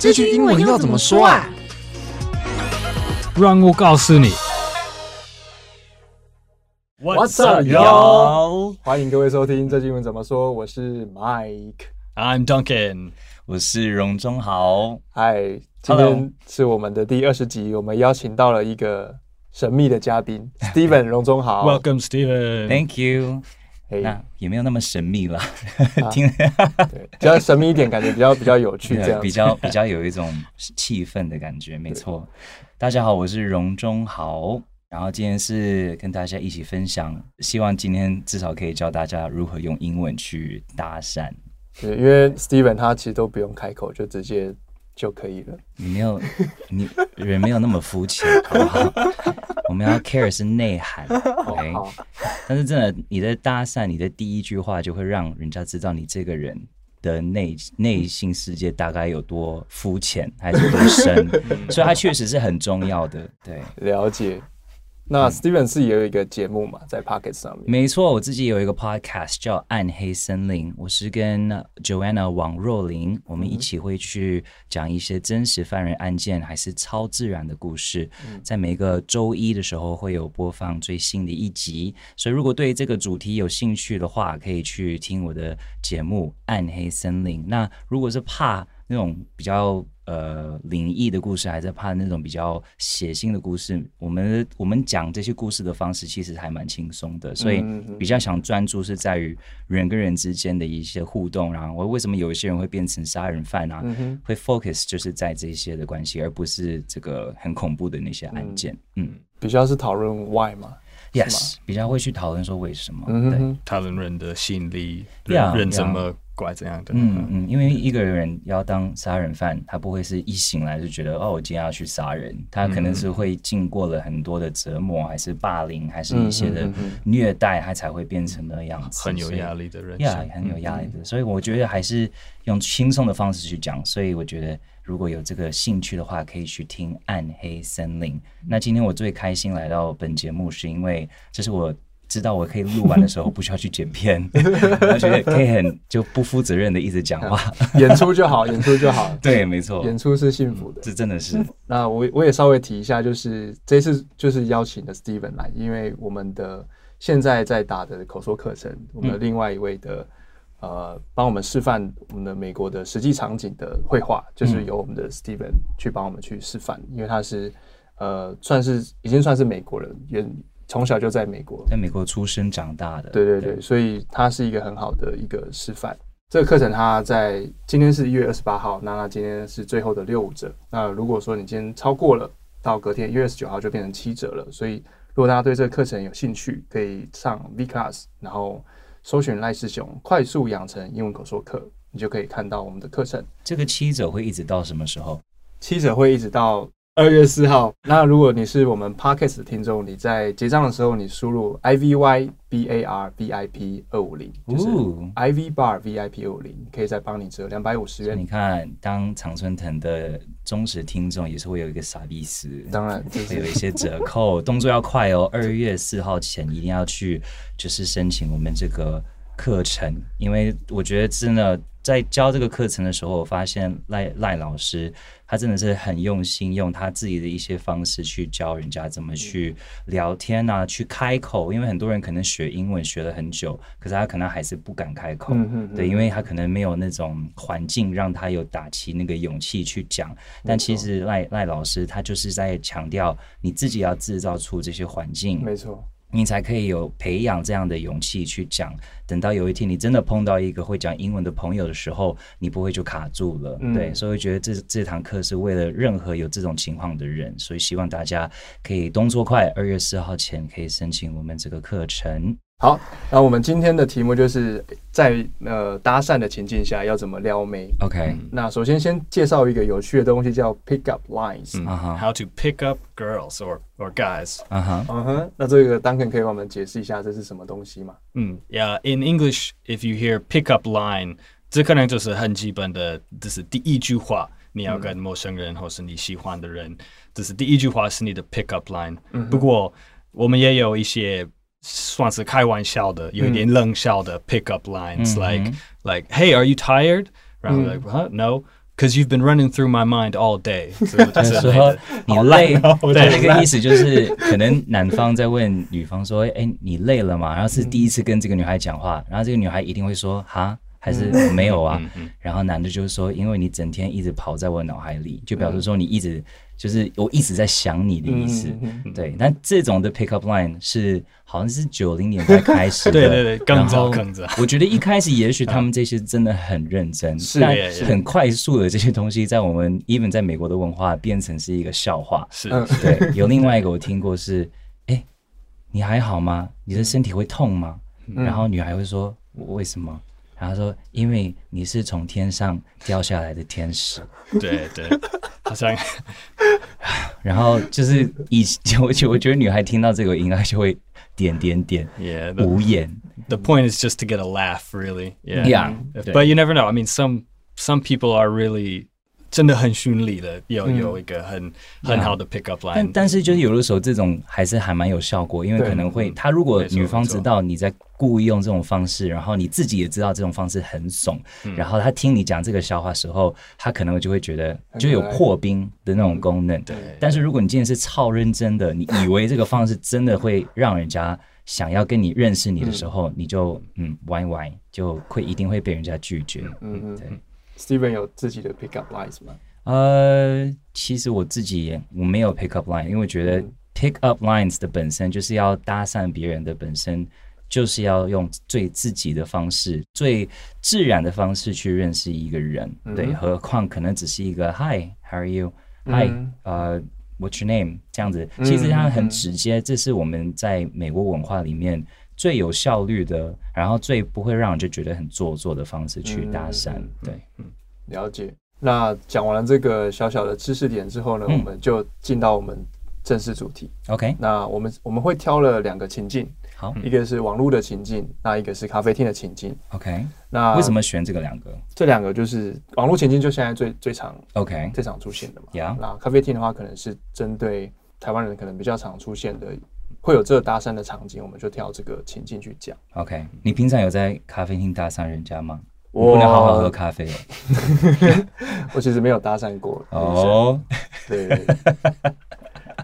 这句英文要怎么说啊？让我告诉你。What's up, y'all？欢迎各位收听这句英文怎么说。我是 Mike，I'm Duncan，我是荣忠豪。嗨，今天是我们的第二十集，我们邀请到了一个神秘的嘉宾，Steven 荣忠豪。Welcome, Steven. Thank you. 那也没有那么神秘了，听、啊，对，比较神秘一点，感觉比较比较有趣，这样比较比较有一种气氛的感觉，没错。大家好，我是荣中豪，然后今天是跟大家一起分享，希望今天至少可以教大家如何用英文去搭讪。对，因为 Steven 他其实都不用开口，就直接。就可以了。你没有，你人没有那么肤浅，好不好？我们要 care 是内涵，OK？但是真的，你的搭讪，你的第一句话就会让人家知道你这个人的内内心世界大概有多肤浅还是多深，所以它确实是很重要的。对，了解。那 Steven 是也有一个节目嘛，在 Podcast 上面。没错，我自己有一个 Podcast 叫《暗黑森林》，我是跟 Joanna 王若琳，我们一起会去讲一些真实犯人案件，还是超自然的故事。在每个周一的时候会有播放最新的一集，所以如果对这个主题有兴趣的话，可以去听我的节目《暗黑森林》。那如果是怕那种比较呃灵异的故事，还是怕那种比较血腥的故事，我们我们讲这些故事的方式其实还蛮轻松的，所以比较想专注是在于人跟人之间的一些互动。然后我为什么有一些人会变成杀人犯啊？嗯、会 focus 就是在这些的关系，而不是这个很恐怖的那些案件。嗯，嗯比较是讨论 why 嘛？Yes，比较会去讨论说为什么？嗯、对，讨论人的心理，人、yeah, 人怎么。怪怎样的？嗯嗯，因为一个人要当杀人犯，他不会是一醒来就觉得哦，我今天要去杀人。他可能是会经过了很多的折磨，还是霸凌，还是一些的虐待，他才会变成那样子。很有压力的人，呀，很有压力的。所以我觉得还是用轻松的方式去讲。所以我觉得如果有这个兴趣的话，可以去听《暗黑森林》。那今天我最开心来到本节目，是因为这是我。知道我可以录完的时候不需要去剪片，而且可以很就不负责任的一直讲话，演出就好，演出就好。对，没错，演出是幸福的，这真的是。那我我也稍微提一下，就是这次就是邀请的 Steven 来，因为我们的现在在打的口说课程，我们的另外一位的、嗯、呃帮我们示范我们的美国的实际场景的绘画，就是由我们的 Steven 去帮我们去示范，因为他是呃算是已经算是美国人，也。从小就在美国，在美国出生长大的，对对对，对，所以他是一个很好的一个示范。这个课程他在今天是一月二十八号，那他今天是最后的六五折。那如果说你今天超过了，到隔天一月二十九号就变成七折了。所以如果大家对这个课程有兴趣，可以上 V Class，然后搜寻赖世雄快速养成英文口说课，你就可以看到我们的课程。这个七折会一直到什么时候？七折会一直到。二月四号，那如果你是我们 Podcast 的听众，你在结账的时候，你输入 I V Y B A R V I P 二五零，就是 I V bar V I P 二五零，可以再帮你折两百五十元。你看，当常春藤的忠实听众，也是会有一个傻逼死，当然会有一些折扣，动作要快哦。二月四号前一定要去，就是申请我们这个课程，因为我觉得真的在教这个课程的时候，我发现赖赖老师。他真的是很用心，用他自己的一些方式去教人家怎么去聊天啊，去开口。因为很多人可能学英文学了很久，可是他可能还是不敢开口，对，因为他可能没有那种环境让他有打起那个勇气去讲。但其实赖赖老师他就是在强调，你自己要制造出这些环境，没错。你才可以有培养这样的勇气去讲。等到有一天你真的碰到一个会讲英文的朋友的时候，你不会就卡住了。嗯、对，所以我觉得这这堂课是为了任何有这种情况的人，所以希望大家可以动作快，二月四号前可以申请我们这个课程。好，那我们今天的题目就是在呃搭讪的情境下要怎么撩妹。OK，、嗯、那首先先介绍一个有趣的东西叫 pick up lines。嗯、uh -huh.，How to pick up girls or or guys。嗯哼，嗯哼，那这个 Duncan 可以帮我们解释一下这是什么东西吗？嗯，Yeah，in English if you hear pick up line，这可能就是很基本的，这是第一句话，你要跟陌生人或是你喜欢的人，这是第一句话是你的 pick up line。嗯，不过我们也有一些。算是开玩笑的，有一点冷笑的 pick up lines，like、嗯、like Hey，are you tired？然后 like、嗯、huh? No。 because you've been running through my mind all day。就是说你累，对，那个意思就是可能男方在问女方说：“哎，你累了吗？”然后是第一次跟这个女孩讲话，然后这个女孩一定会说：“哈。” 还是没有啊，然后男的就是说，因为你整天一直跑在我脑海里，就表示说你一直就是我一直在想你的意思，对。但这种的 pick up line 是好像是九零年代开始的，对对对，更早更早。我觉得一开始也许他们这些真的很认真，但很快速的这些东西在我们 even 在美国的文化变成是一个笑话。是，对。有另外一个我听过是，哎，你还好吗？你的身体会痛吗？然后女孩会说，为什么？然后说，因为你是从天上掉下来的天使，对对，好像。然后就是以我觉我觉得女孩听到这个应该就会点点点，yeah, 无言。The point is just to get a laugh, really. Yeah, yeah. But you never know. I mean, some some people are really. 真的很顺利的，有有一个很、嗯、很好的 pick up line，但但是就是有的时候这种还是还蛮有效果，因为可能会他如果女方知道你在故意用这种方式，然后你自己也知道这种方式很怂，嗯、然后他听你讲这个笑话时候，他可能就会觉得就有破冰的那种功能。嗯、对，但是如果你今天是超认真的，你以为这个方式真的会让人家想要跟你认识你的时候，嗯、你就嗯歪歪就会一定会被人家拒绝。嗯嗯，对。Steven 有自己的 pick up lines 吗？呃，其实我自己也我没有 pick up line，因为我觉得 pick up lines 的本身就是要搭讪别人的本身，就是要用最自己的方式、最自然的方式去认识一个人。嗯、对，何况可能只是一个 Hi，How are you？Hi，呃、uh,，What's your name？这样子，其实它很直接，嗯、这是我们在美国文化里面。最有效率的，然后最不会让人就觉得很做作的方式去搭讪，嗯、对，嗯，了解。那讲完了这个小小的知识点之后呢，嗯、我们就进到我们正式主题。OK，那我们我们会挑了两个情境，好，一个是网络的情境，那一个是咖啡厅的情境。OK，那为什么选这个两个？这两个就是网络情境，就现在最最常 OK 最常出现的嘛。Yeah，那咖啡厅的话，可能是针对台湾人可能比较常出现的。会有这个搭讪的场景，我们就挑这个情境去讲。OK，你平常有在咖啡厅搭讪人家吗？我不能好好喝咖啡。我其实没有搭讪过。哦，对，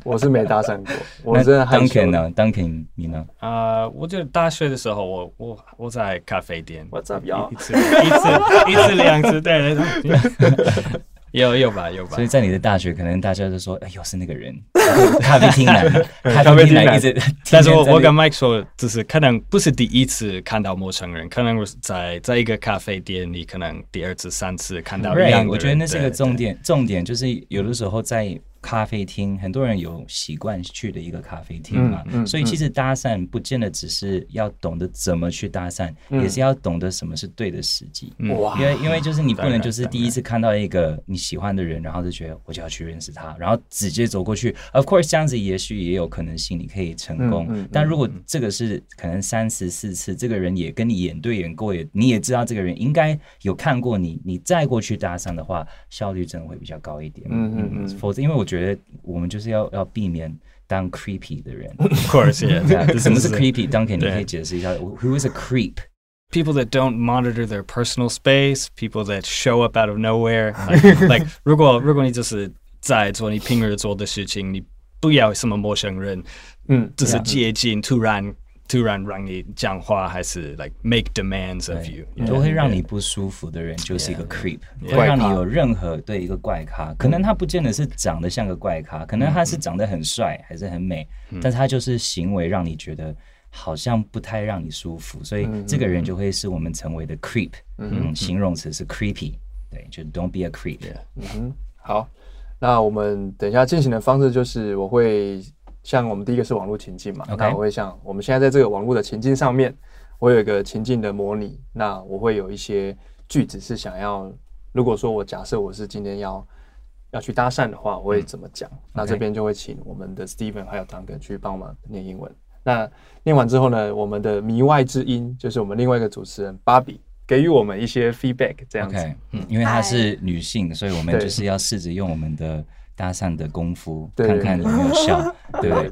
我是没搭讪过。我真的害羞。Duncan 呢？Duncan 你呢？啊，我觉得大学的时候，我我我在咖啡店。What's up, y'all？一次一次一次两次，对对。有有吧有吧，所以在你的大学，可能大家都说，哎，呦是那个人，咖啡厅男，咖啡厅男一直。但是我我跟 Mike 说，就是可能不是第一次看到陌生人，可能在在一个咖啡店里，可能第二次、三次看到一样的人。我觉得那是个重点，重点就是有的时候在。咖啡厅，很多人有习惯去的一个咖啡厅嘛，嗯嗯、所以其实搭讪不见得只是要懂得怎么去搭讪，嗯、也是要懂得什么是对的时机。哇、嗯，因为因为就是你不能就是第一次看到一个你喜欢的人，然后就觉得我就要去认识他，然后直接走过去。Of course，这样子也许也有可能性你可以成功，嗯嗯、但如果这个是可能三次四次，这个人也跟你眼对眼过，也你也知道这个人应该有看过你，你再过去搭讪的话，效率真的会比较高一点。嗯嗯嗯，否则因为我觉得。觉得我们就是要要避免当 creepy 的人。Of course, yeah. 什么是 creepy? Duncan，你可以解释一下。Who is a creep? People that don't monitor their personal space. People that show up out of nowhere. Like，如果如果你就是在做你平日做的事情，你不要什么陌生人，嗯，就是接近突然。 突然让你讲话，还是 like make demands of you，都会让你不舒服的人就是一个 creep，会让你有任何对一个怪咖，可能他不见得是长得像个怪咖，可能他是长得很帅还是很美，但是他就是行为让你觉得好像不太让你舒服，所以这个人就会是我们成为的 creep，嗯，形容词是 creepy，对，就 don't be a creep。嗯哼，好，那我们等一下进行的方式就是我会。像我们第一个是网络情境嘛.那我会像我们现在在这个网络的情境上面，我有一个情境的模拟，那我会有一些句子是想要，如果说我假设我是今天要要去搭讪的话，我会怎么讲？嗯、那这边就会请我们的 Steven 还有 Duncan 去帮忙念英文。那念完之后呢，我们的迷外之音就是我们另外一个主持人 Bobby 给予我们一些 feedback，这样子。Okay. 嗯，因为她是女性，所以我们就是要试着用我们的。搭讪的功夫，看看有没有效，对 不对？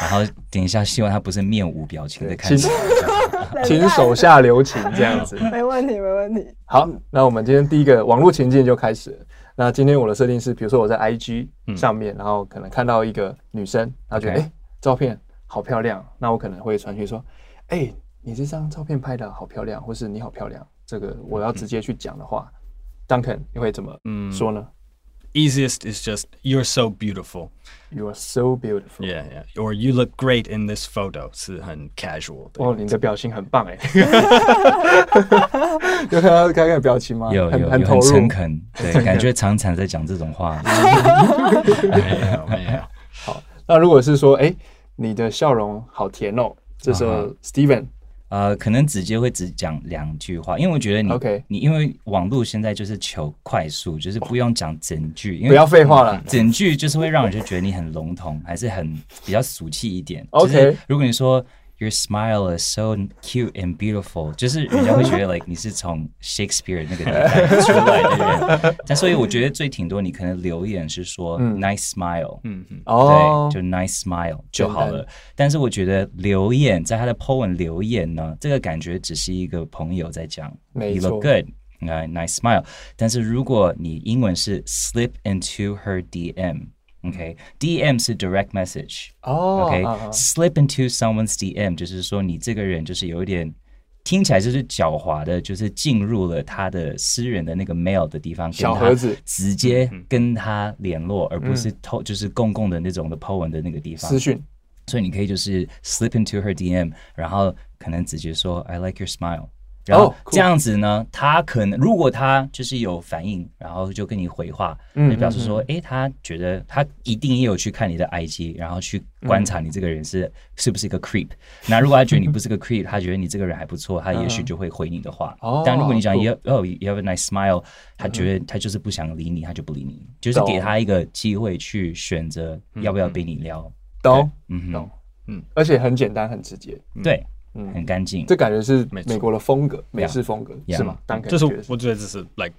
然后等一下，希望他不是面无表情的看着，请手下留情这样子。没问题，没问题。好，那我们今天第一个网络情境就开始了。那今天我的设定是，比如说我在 IG 上面，然后可能看到一个女生，然后觉得哎，照片好漂亮，那我可能会传讯说，哎，你这张照片拍的好漂亮，或是你好漂亮，这个我要直接去讲的话，Duncan 你会怎么说呢 ？Easiest is just you're so beautiful. You are so beautiful. Yeah, yeah. Or you look great in this photo. 是很 casual 的。哦，你的表情很棒哎。有看到刚刚的表情吗？有，有，很投入，很诚恳。对，感觉常常在讲这种话。没有，没有。好，那如果是说，哎，你的笑容好甜哦，这时候 Steven。 呃，可能直接会只讲两句话，因为我觉得你，Okay. 你因为网络现在就是求快速，就是不用讲整句，因为不要废话了，整句就是会让人就觉得你很笼统，还是很比较俗气一点。OK，如果你说。Your smile is so cute and beautiful，就是人家会觉得 like 你是从 Shakespeare 那个年代出来的人，但所以我觉得最挺多你可能留言是说 nice smile，嗯嗯，对，就 nice smile 就好了。但是我觉得留言在他的 po 文留言呢，这个感觉只是一个朋友在讲，You look good，nice smile。但是如果你英文是 slip into her DM。 OK，DM 是 direct message。哦，OK，slip into someone's DM 就是说你这个人就是有一点听起来就是狡猾的，就是进入了他的私人的那个 mail 的地方，小盒子，直接跟他联络，而不是透就是公共的那种的 po 文的那个地方私讯。所以你可以就是 slip into her DM，然后可能直接说 I like your smile。然后这样子呢，他可能如果他就是有反应，然后就跟你回话，就表示说，哎，他觉得他一定也有去看你的 IG，然后去观察你这个人是是不是一个 creep。那如果他觉得你不是个 creep，他觉得你这个人还不错，他也许就会回你的话。但如果你讲 you oh you have a nice smile，他觉得他就是不想理你，他就不理你，就是给他一个机会去选择要不要被你撩。懂，嗯，懂，嗯，而且很简单，很直接，对。嗯，很干净，这感觉是美国的风格，美式风格是吗？这是我觉得这是 like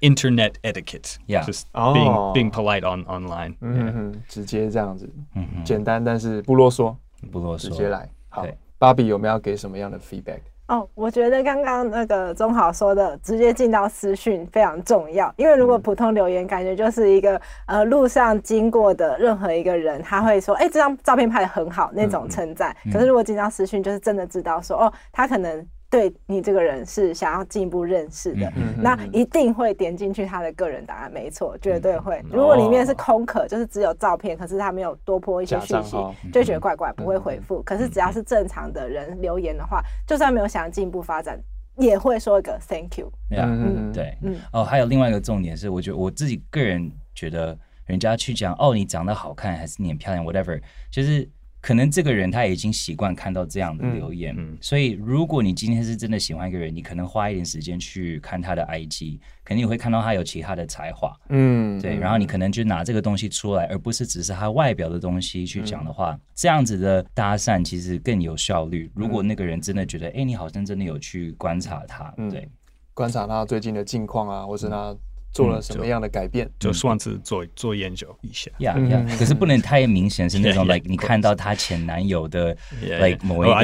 internet etiquette，yeah，就是 being being polite on online，嗯哼，直接这样子，嗯，简单但是不啰嗦，不啰嗦，直接来。好，芭比有没有要给什么样的 feedback？哦，我觉得刚刚那个钟豪说的，直接进到私讯非常重要，因为如果普通留言，感觉就是一个呃路上经过的任何一个人，他会说，哎，这张照片拍的很好那种称赞。可是如果进到私讯，就是真的知道说，哦，他可能。对你这个人是想要进一步认识的，嗯、那一定会点进去他的个人档案，没错，绝对会。如果里面是空壳，就是只有照片，可是他没有多泼一些讯息，就觉得怪怪，不会回复。可是只要是正常的人留言的话，就算没有想要进一步发展，也会说一个 Thank you。嗯，对，嗯，哦，还有另外一个重点是，我觉得我自己个人觉得，人家去讲哦，你长得好看，还是你很漂亮，whatever，就是。可能这个人他已经习惯看到这样的留言，嗯。嗯、所以如果你今天是真的喜欢一个人，你可能花一点时间去看他的 IG，肯定会看到他有其他的才华，嗯，对，然后你可能就拿这个东西出来，而不是只是他外表的东西去讲的话，嗯、这样子的搭讪其实更有效率。如果那个人真的觉得，哎、嗯，你好像真的有去观察他，对，观察他最近的近况啊，或是他。做了什么样的改变？就算是做做研究一下，呀呀，可是不能太明显，是那种 like 你看到她前男友的 like 某一个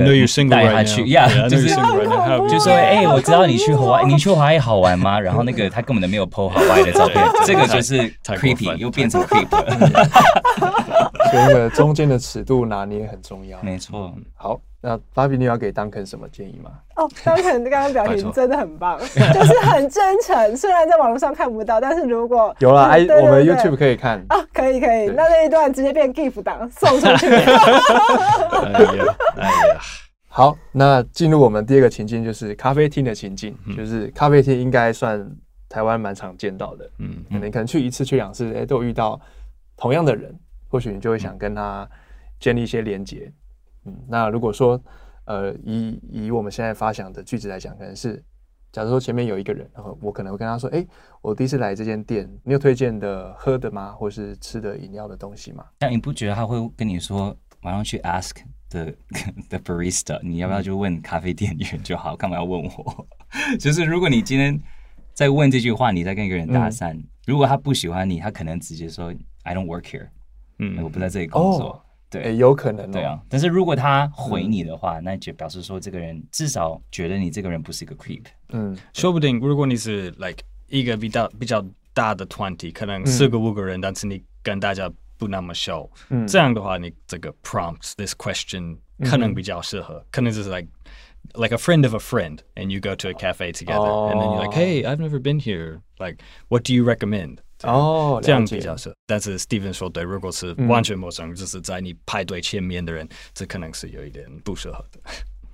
带她去，呀，就是就说哎，我知道你去国外，你去国外好玩吗？然后那个他根本都没有 po 好外的照片，这个就是 creepy，又变成 creepy。所以那个中间的尺度拿捏很重要。没错，好。那芭比，你要给 Duncan 什么建议吗？哦，Duncan 刚刚表情真的很棒，就是很真诚。虽然在网络上看不到，但是如果有了，哎，我们 YouTube 可以看啊，可以可以。那那一段直接变 GIF 档送出去。好，那进入我们第二个情境，就是咖啡厅的情境，就是咖啡厅应该算台湾蛮常见到的。嗯，可能可能去一次去两次，哎，都有遇到同样的人，或许你就会想跟他建立一些连结。嗯，那如果说，呃，以以我们现在发想的句子来讲，可能是，假如说前面有一个人，然后我可能会跟他说，哎、欸，我第一次来这间店，你有推荐的喝的吗？或是吃的饮料的东西吗？但你不觉得他会跟你说，马上去 ask the the barista，你要不要就问咖啡店员就好，干嘛要问我？就是如果你今天在问这句话，你在跟一个人搭讪，嗯、如果他不喜欢你，他可能直接说 I don't work here，嗯，我不在这里工作。哦对，有可能，对啊。但是如果他回你的话，那就表示说这个人至少觉得你这个人不是一个 creep。嗯，说不定如果你是 like 一个比较比较 大的团体，可能四个五个人，但是你跟大家不那么熟，嗯这样的话，你这个 prompt this question 可能比较适合，可能就是 like like a friend of a friend, and you go to a cafe together, and then you're like, hey, I've never been here. Like, what do you recommend? 哦，这样比较适合。但是 Steven 说对，如果是完全陌生人，就是在你排队前面的人，这可能是有一点不适合的。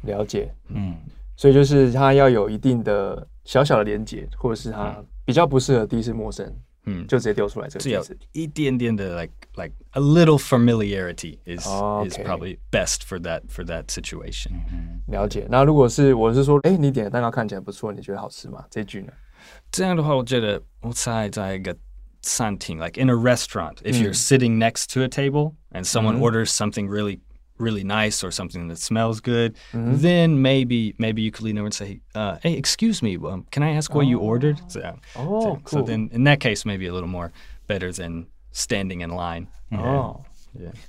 了解，嗯，所以就是他要有一定的小小的连接，或者是他嗯比较不适合第一次陌生，嗯，就直接丢出来这个。一点点的 like like a little familiarity is Oh, is probably best for that for that situation. 了解。那如果是我是说，哎，你点的蛋糕看起来不错，你觉得好吃吗？这句呢？这样的话，我觉得我猜在一个 餐厅，like in a restaurant, if Mm. you're sitting next to a table and someone Mhm. orders something really really nice or something that smells good, Mhm. then maybe maybe you could lean over and say, uh, "Hey, excuse me, um, can I ask what you ordered?" 这样。哦 so cool then in that case, maybe a little more better than standing in line. 哦，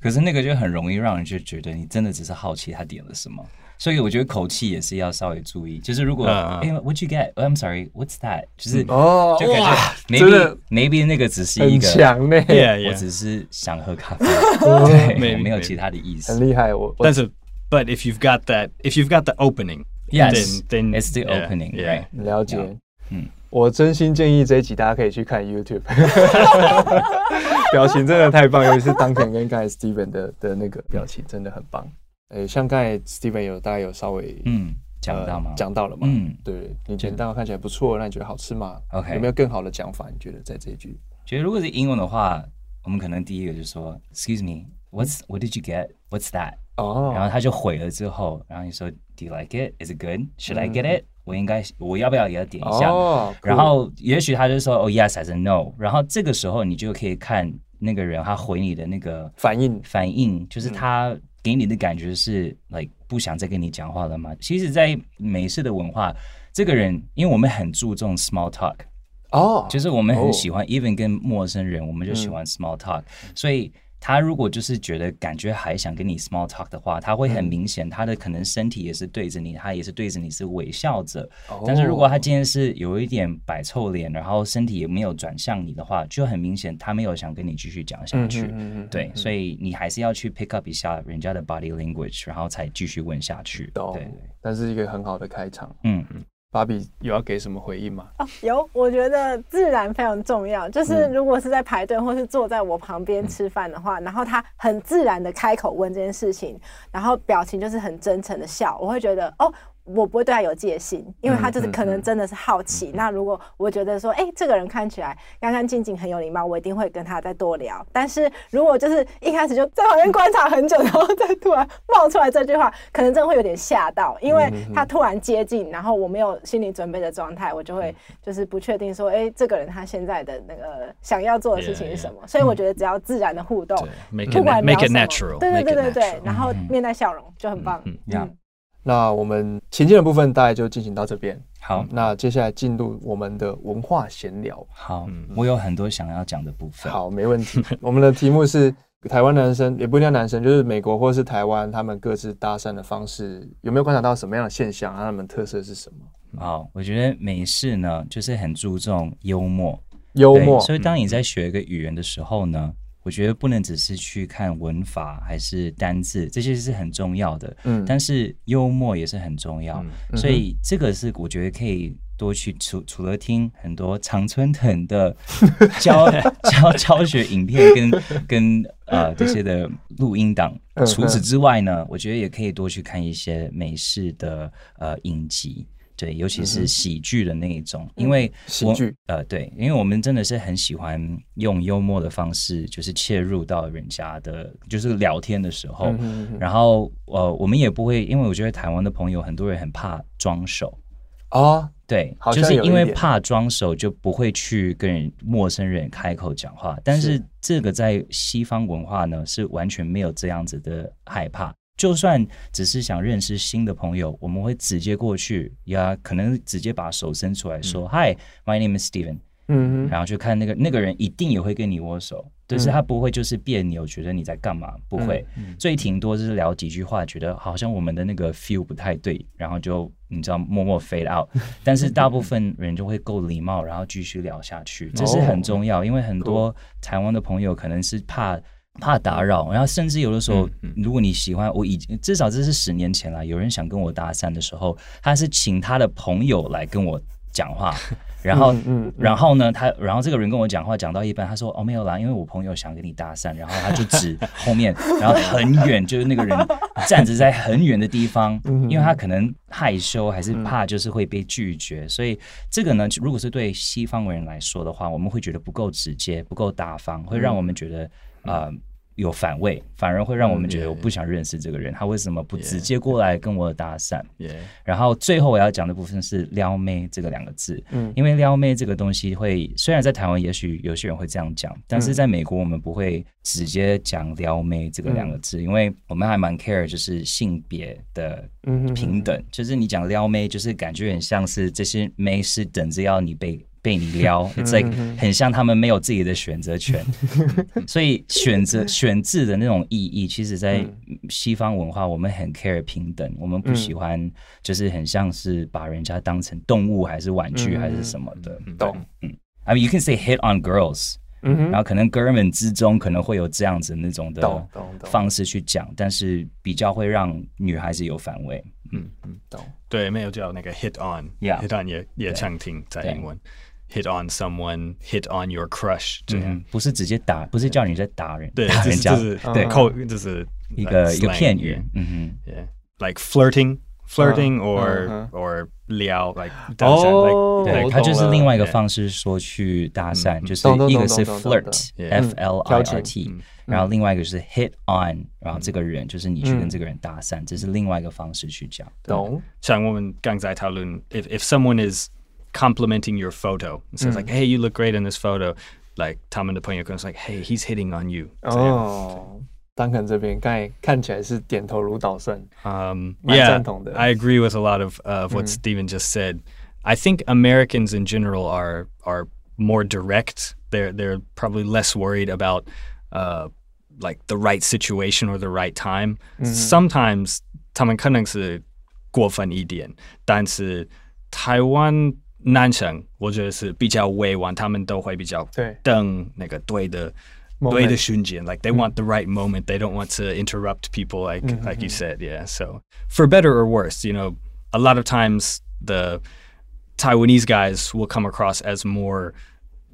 可是那个就很容易让人就觉得你真的只是好奇他点了什么， 所以我觉得口气也是要稍微注意。就是如果哎、What'd you get? Oh, I'm sorry, what's that? 就是哦，就感哇觉 maybe maybe 那个只是一个，强呢，Yeah, 我 yeah. 只是想喝咖啡，对，Maybe, 我没有其他的意思很。厉害。我我 That's a, but if you've got that, if you've got the opening, Yes, then, then it's the opening, yeah. right? 了解。嗯，我真心建议这一集大家可以去看 YouTube，表情真的太棒，尤其是 Duncan 跟刚才 Steven 的的那个表情真的很棒。诶，像刚才 Steven 有大概有稍微嗯，讲到吗？呃讲到了嘛？嗯，对，你觉得蛋糕看起来不错，那你觉得好吃吗 OK 有没有更好的讲法？你觉得在这一句？觉得如果是英文的话，我们可能第一个就说 Excuse me, what's what did you get? What's that? 哦，然后他就回了之后，然后你说 Do you like it? Is it good? Should I get it? 我应该我要不要也要点一下？哦，然后也许他就说哦 yes as a no，然后这个时候你就可以看那个人他回你的那个反应反应，就是他给你的感觉是 like 不想再跟你讲话了吗？其实，在美式的文化，这个人因为我们很注重 small talk，哦，就是我们很喜哦欢 even 跟陌生人，我们就喜欢 small talk，所以。他如果就是觉得感觉还想跟你 small talk 的话，他会很明显，他的可能身体也是对着你，他也是对着你是微笑着。哦但是如果他今天是有一点摆臭脸，然后身体也没有转向你的话，就很明显他没有想跟你继续讲下去。嗯嗯嗯嗯对，所以你还是要去 pick up 一下人家的 body language，然后才继续问下去。懂对，但是一个很好的开场。嗯嗯，芭比有要给什么回应吗？哦，有，我觉得自然非常重要。就是嗯如果是在排队或是坐在我旁边吃饭的话，然后他很自然的开口问这件事情，然后表情就是很真诚的笑，我会觉得哦。我不会对他有戒心，因为他就是可能真的是好奇。那如果我觉得说，哎、这个人看起来干干净净、很有礼貌，我一定会跟他再多聊。但是如果就是一开始就在旁边观察很久，然后再突然冒出来这句话，可能真的会有点吓到，因为他突然接近，然后我没有心理准备的状态，我就会就是不确定说，哎、这个人他现在的那个想要做的事情是什么。所以我觉得只要自然的互动，不管 make 聊 it 什么 natural，对对对对对然后面带笑容就很棒。嗯嗯那我们情境的部分大概就进行到这边。好，那接下来进入我们的文化闲聊。好，我有很多想要讲的部分。好，没问题。我们的题目是台湾男生，也不一定男生，就是美国或是台湾，他们各自搭讪的方式，有没有观察到什么样的现象？他们特色是什么？好，我觉得美式呢，就是很注重幽默，幽默，所以当你在学一个语言的时候呢，我觉得不能只是去看文法还是单字，这些是很重要的。嗯但是幽默也是很重要，嗯所以这个是我觉得可以多去除除了听很多常春藤的 教教教学影片跟跟呃这些的录音档，嗯除此之外呢，我觉得也可以多去看一些美式的呃影集。对，尤其是喜剧的那一种，因为嗯喜我剧。呃，对，因为我们真的是很喜欢用幽默的方式，就是切入到人家的，就是聊天的时候，嗯哼哼。然后呃，我们也不会，因为我觉得台湾的朋友很多人很怕装熟，啊，对，就是因为怕装熟就不会去跟陌生人开口讲话，但是。是这个在西方文化呢是完全没有这样子的害怕。就算只是想认识新的朋友，我们会直接过去，呀，可能直接把手伸出来说、嗯。“Hi, my name is Steven. 嗯，然后去看那个那个人一定也会跟你握手，但是他不会就是别扭，觉得你在干嘛，不会，最挺多就是聊几句话，觉得好像我们的那个 feel 不太对，然后就你知道默默 fade out，但是大部分人就会够礼貌，然后继续聊下去，这是很重要，因为很多台湾的朋友可能是怕怕打扰，然后甚至有的时候，如果你喜欢，我已经至少这是十年前了，有人想跟我搭讪的时候，他是请他的朋友来跟我讲话。然后，嗯，嗯，然后呢，他，然后这个人跟我讲话讲到一半，他说：“哦，没有啦，因为我朋友想跟你搭讪。”然后他就指后面，然后很远，就是那个人站着在很远的地方，因为他可能害羞还是怕就是会被拒绝，所以这个呢，如果是对西方人来说的话，我们会觉得不够直接，不够大方，会让我们觉得啊。呃有反胃，反而会让我们觉得我不想认识这个人。他为什么不直接过来跟我搭讪？然后最后我要讲的部分是“撩妹”这个两个字。嗯，因为“撩妹”这个东西会，虽然在台湾也许有些人会这样讲，但是在美国我们不会直接讲“撩妹”这个两个字，因为我们还蛮 care 就是性别的平等。就是你讲“撩妹”，就是感觉很像是这些妹是等着要你被。被你撩 like 很像他们没有自己的选择权，所以选择选字的那种意义，其实，在西方文化，我们很 care 平等，我们不喜欢就是很像是把人家当成动物还是玩具还是什么的。懂，嗯，I mean you can say hit on girls，然后可能哥们之中可能会有这样子那种的方式去讲，但是比较会让女孩子有反胃。嗯。嗯，懂，对，没有叫那个 hit on，hit on 也也常听在英文。Hit on someone, hit on your crush，这样。不是直接打，不是叫你在打人，对，打人家，对，扣就是一个一个片语，嗯哼，yeah，like flirting, flirting or or 撩，like 哦，对，它就是另外一个方式说去搭讪，就是一个是 flirt，f l i r t，然后另外一个是 hit on，然后这个人就是你去跟这个人搭讪，这是另外一个方式去讲，懂？像我们刚才讨论，if if someone is complimenting your photo. It says like, "Hey, you look great in this photo." Like 他们的朋友可能 like, "Hey, he's hitting on you." 哦，Duncan 这边刚才看起来是点头如捣蒜。Um, yeah, I agree with a lot of uh, of what Steven just said. I think Americans in general are are more direct. They're they're probably less worried about uh, like the right situation or the right time. Sometimes 他们可能是过分一点，但是台湾。 男生我觉得是比较委婉，他们都会比较等那个对的对的瞬间，like they want the right moment. They don't want to interrupt people, like like you said, yeah. So for better or worse, you know, a lot of times the Taiwanese guys will come across as more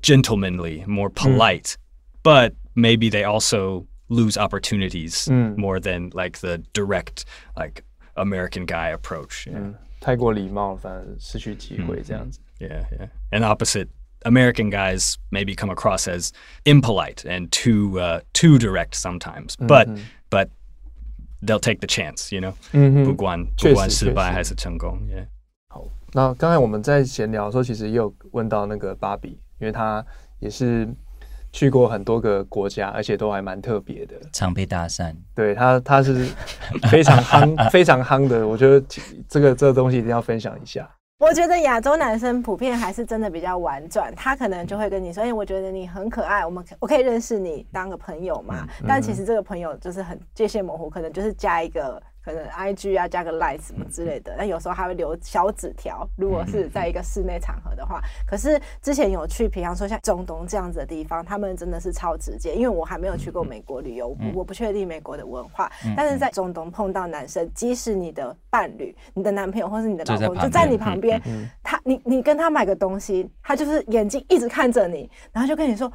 gentlemanly, more polite, but maybe they also lose opportunities more than like the direct, like American guy approach. Yeah. 太过礼貌，反而失去机会，这样子。Yeah, yeah. And opposite, American guys maybe come across as impolite and too uh, too direct sometimes, but but they'll take the chance, you know. 不管不管失败还是成功，Yeah。好，那刚才我们在闲聊的时候，其实也有问到那个芭比，因为他也是。 去过很多个国家，而且都还蛮特别的，常被搭讪。对他，他是非常夯、非常夯的。我觉得这个这个东西一定要分享一下。我觉得亚洲男生普遍还是真的比较婉转，他可能就会跟你说：“哎，我觉得你很可爱，我们我可以认识你当个朋友嘛？”但其实这个朋友就是很界限模糊，可能就是加一个。可能 I G 啊，加个 Like 什么之类的，那有时候还会留小纸条。如果是在一个室内场合的话，可是之前有去，比方说像中东这样子的地方，他们真的是超直接。因为我还没有去过美国旅游，我不确定美国的文化。但是在中东碰到男生，即使你的伴侣、你的男朋友或是你的老公就在你旁边，他你你跟他买个东西，他就是眼睛一直看着你，然后就跟你说。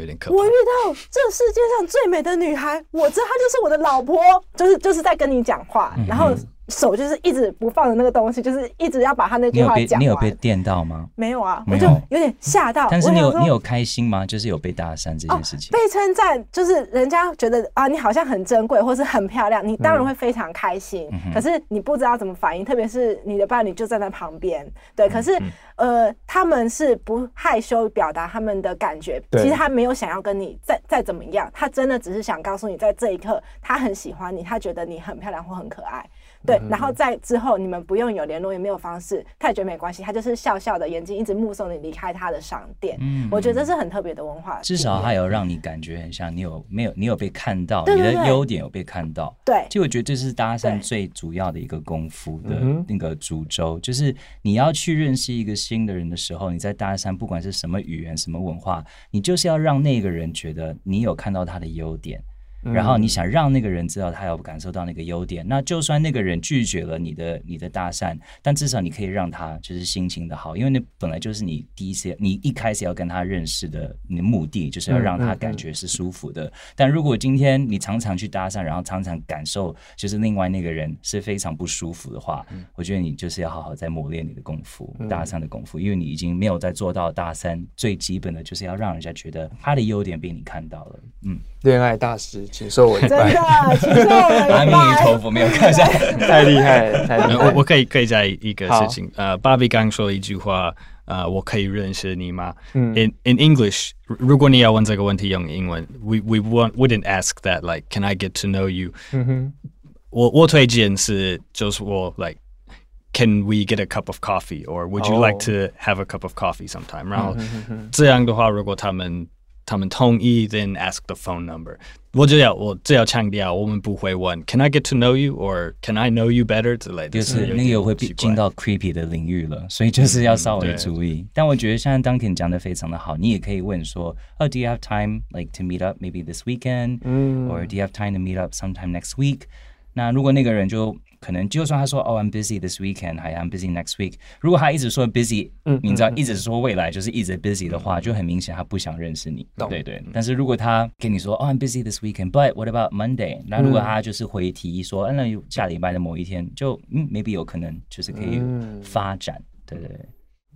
有点可怕。我遇到这世界上最美的女孩，我知道她就是我的老婆，就是就是在跟你讲话，然后。手就是一直不放的那个东西，就是一直要把他那句话讲完。你有被电到吗？没有啊，我就有点吓到。但是你有你有开心吗？就是有被搭讪这件事情。被称赞，就是人家觉得啊，你好像很珍贵，或是很漂亮，你当然会非常开心。可是你不知道怎么反应，特别是你的伴侣就站在旁边。对，可是呃，他们是不害羞表达他们的感觉。其实他没有想要跟你再再怎么样，他真的只是想告诉你，在这一刻他很喜欢你，他觉得你很漂亮或很可爱。对，然后在之后你们不用有联络，也没有方式，他也觉得没关系，他就是笑笑的眼睛一直目送你离开他的商店。嗯，我觉得这是很特别的文化，至少还有让你感觉很像你有没有你有被看到，你的优点有被看到。对，就我觉得这是搭讪最主要的一个功夫的那个主轴，就是你要去认识一个新的人的时候，你在搭讪，不管是什么语言、什么文化，你就是要让那个人觉得你有看到他的优点。然后你想让那个人知道他有感受到那个优点，那就算那个人拒绝了你的你的搭讪，但至少你可以让他就是心情的好，因为那本来就是你第一次你一开始要跟他认识的你的目的，就是要让他感觉是舒服的。但如果今天你常常去搭讪，然后常常感受就是另外那个人是非常不舒服的话，我觉得你就是要好好在磨练你的功夫，搭讪的功夫，因为你已经没有在做到搭讪最基本的就是要让人家觉得他的优点被你看到了。嗯，恋爱大师。请受我一拜。真的，请受我一拜。阿弥陀佛，没有看下太厉害了，太厉害了。我我可以可以在一个事情，呃，Bobby 刚说了一句话，呃，我可以认识你吗？嗯，In in English，如果你要问这个问题用英文，we we won't wouldn't ask that like Can I get to know you？嗯哼，我我推荐是就是我 like Can we get a cup of coffee or Would you like to have a cup of coffee sometime？然后这样的话，如果他们他们同意，then ask the phone number。 我只要我只要强调，我们不会问 Can I get to know you or Can I know you better 之类的，就是那个会进到 creepy 的领域了，所以就是要稍微注意。嗯、但我觉得像 Duncan 讲的非常的好，你也可以问说，Oh, do you have time like to meet up maybe this weekend？嗯，or do you have time to meet up sometime next week？ 那如果那个人就可能就算他说哦，I'm busy this weekend，还 I'm busy next week。如果他一直说 busy，嗯，你知道，一直说未来就是一直 busy 的话，就很明显他不想认识你，对对。但是如果他跟你说哦，I'm busy this weekend，but what about Monday？那如果他就是回提议说，嗯，那下礼拜的某一天，就嗯，maybe 有可能就是可以发展，对对。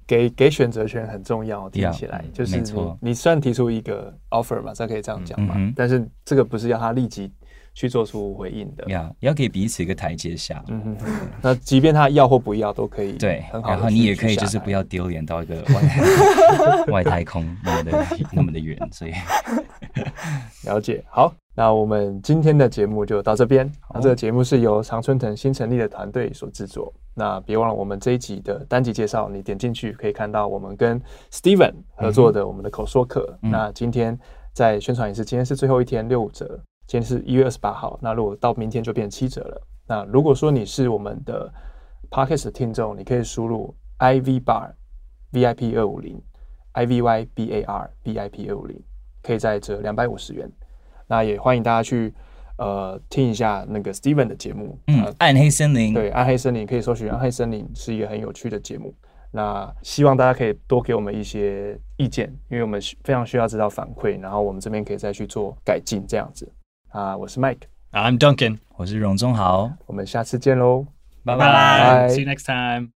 给给选择权很重要，听起来就是没错。你虽然提出一个 offer 嘛，这可以这样讲嘛，但是这个不是要他立即。去做出回应的，要要给彼此一个台阶下。嗯哼，那即便他要或不要都可以。对，很好。然后你也可以就是不要丢脸到一个外太 外太空那么的 那么的远，所以 了解。好，那我们今天的节目就到这边。那这个节目是由常春藤新成立的团队所制作。那别忘了我们这一集的单集介绍，你点进去可以看到我们跟 Steven 合作的我们的口说课。那今天在宣传也是，今天是最后一天，六五折。今天是一月二十八号，那如果到明天就变七折了。那如果说你是我们的 Podcast 的听众，你可以输入 IV Bar VIP 二五零 IVY BAR VIP 二五零，可以再折两百五十元。那也欢迎大家去呃听一下那个 Steven 的节目，嗯，呃、暗黑森林，对，暗黑森林可以搜寻暗黑森林是一个很有趣的节目。那希望大家可以多给我们一些意见，因为我们非常需要知道反馈，然后我们这边可以再去做改进，这样子。啊，我是 Mike，I'm Duncan，我是荣忠豪，我们下次见喽，拜拜，See you next time。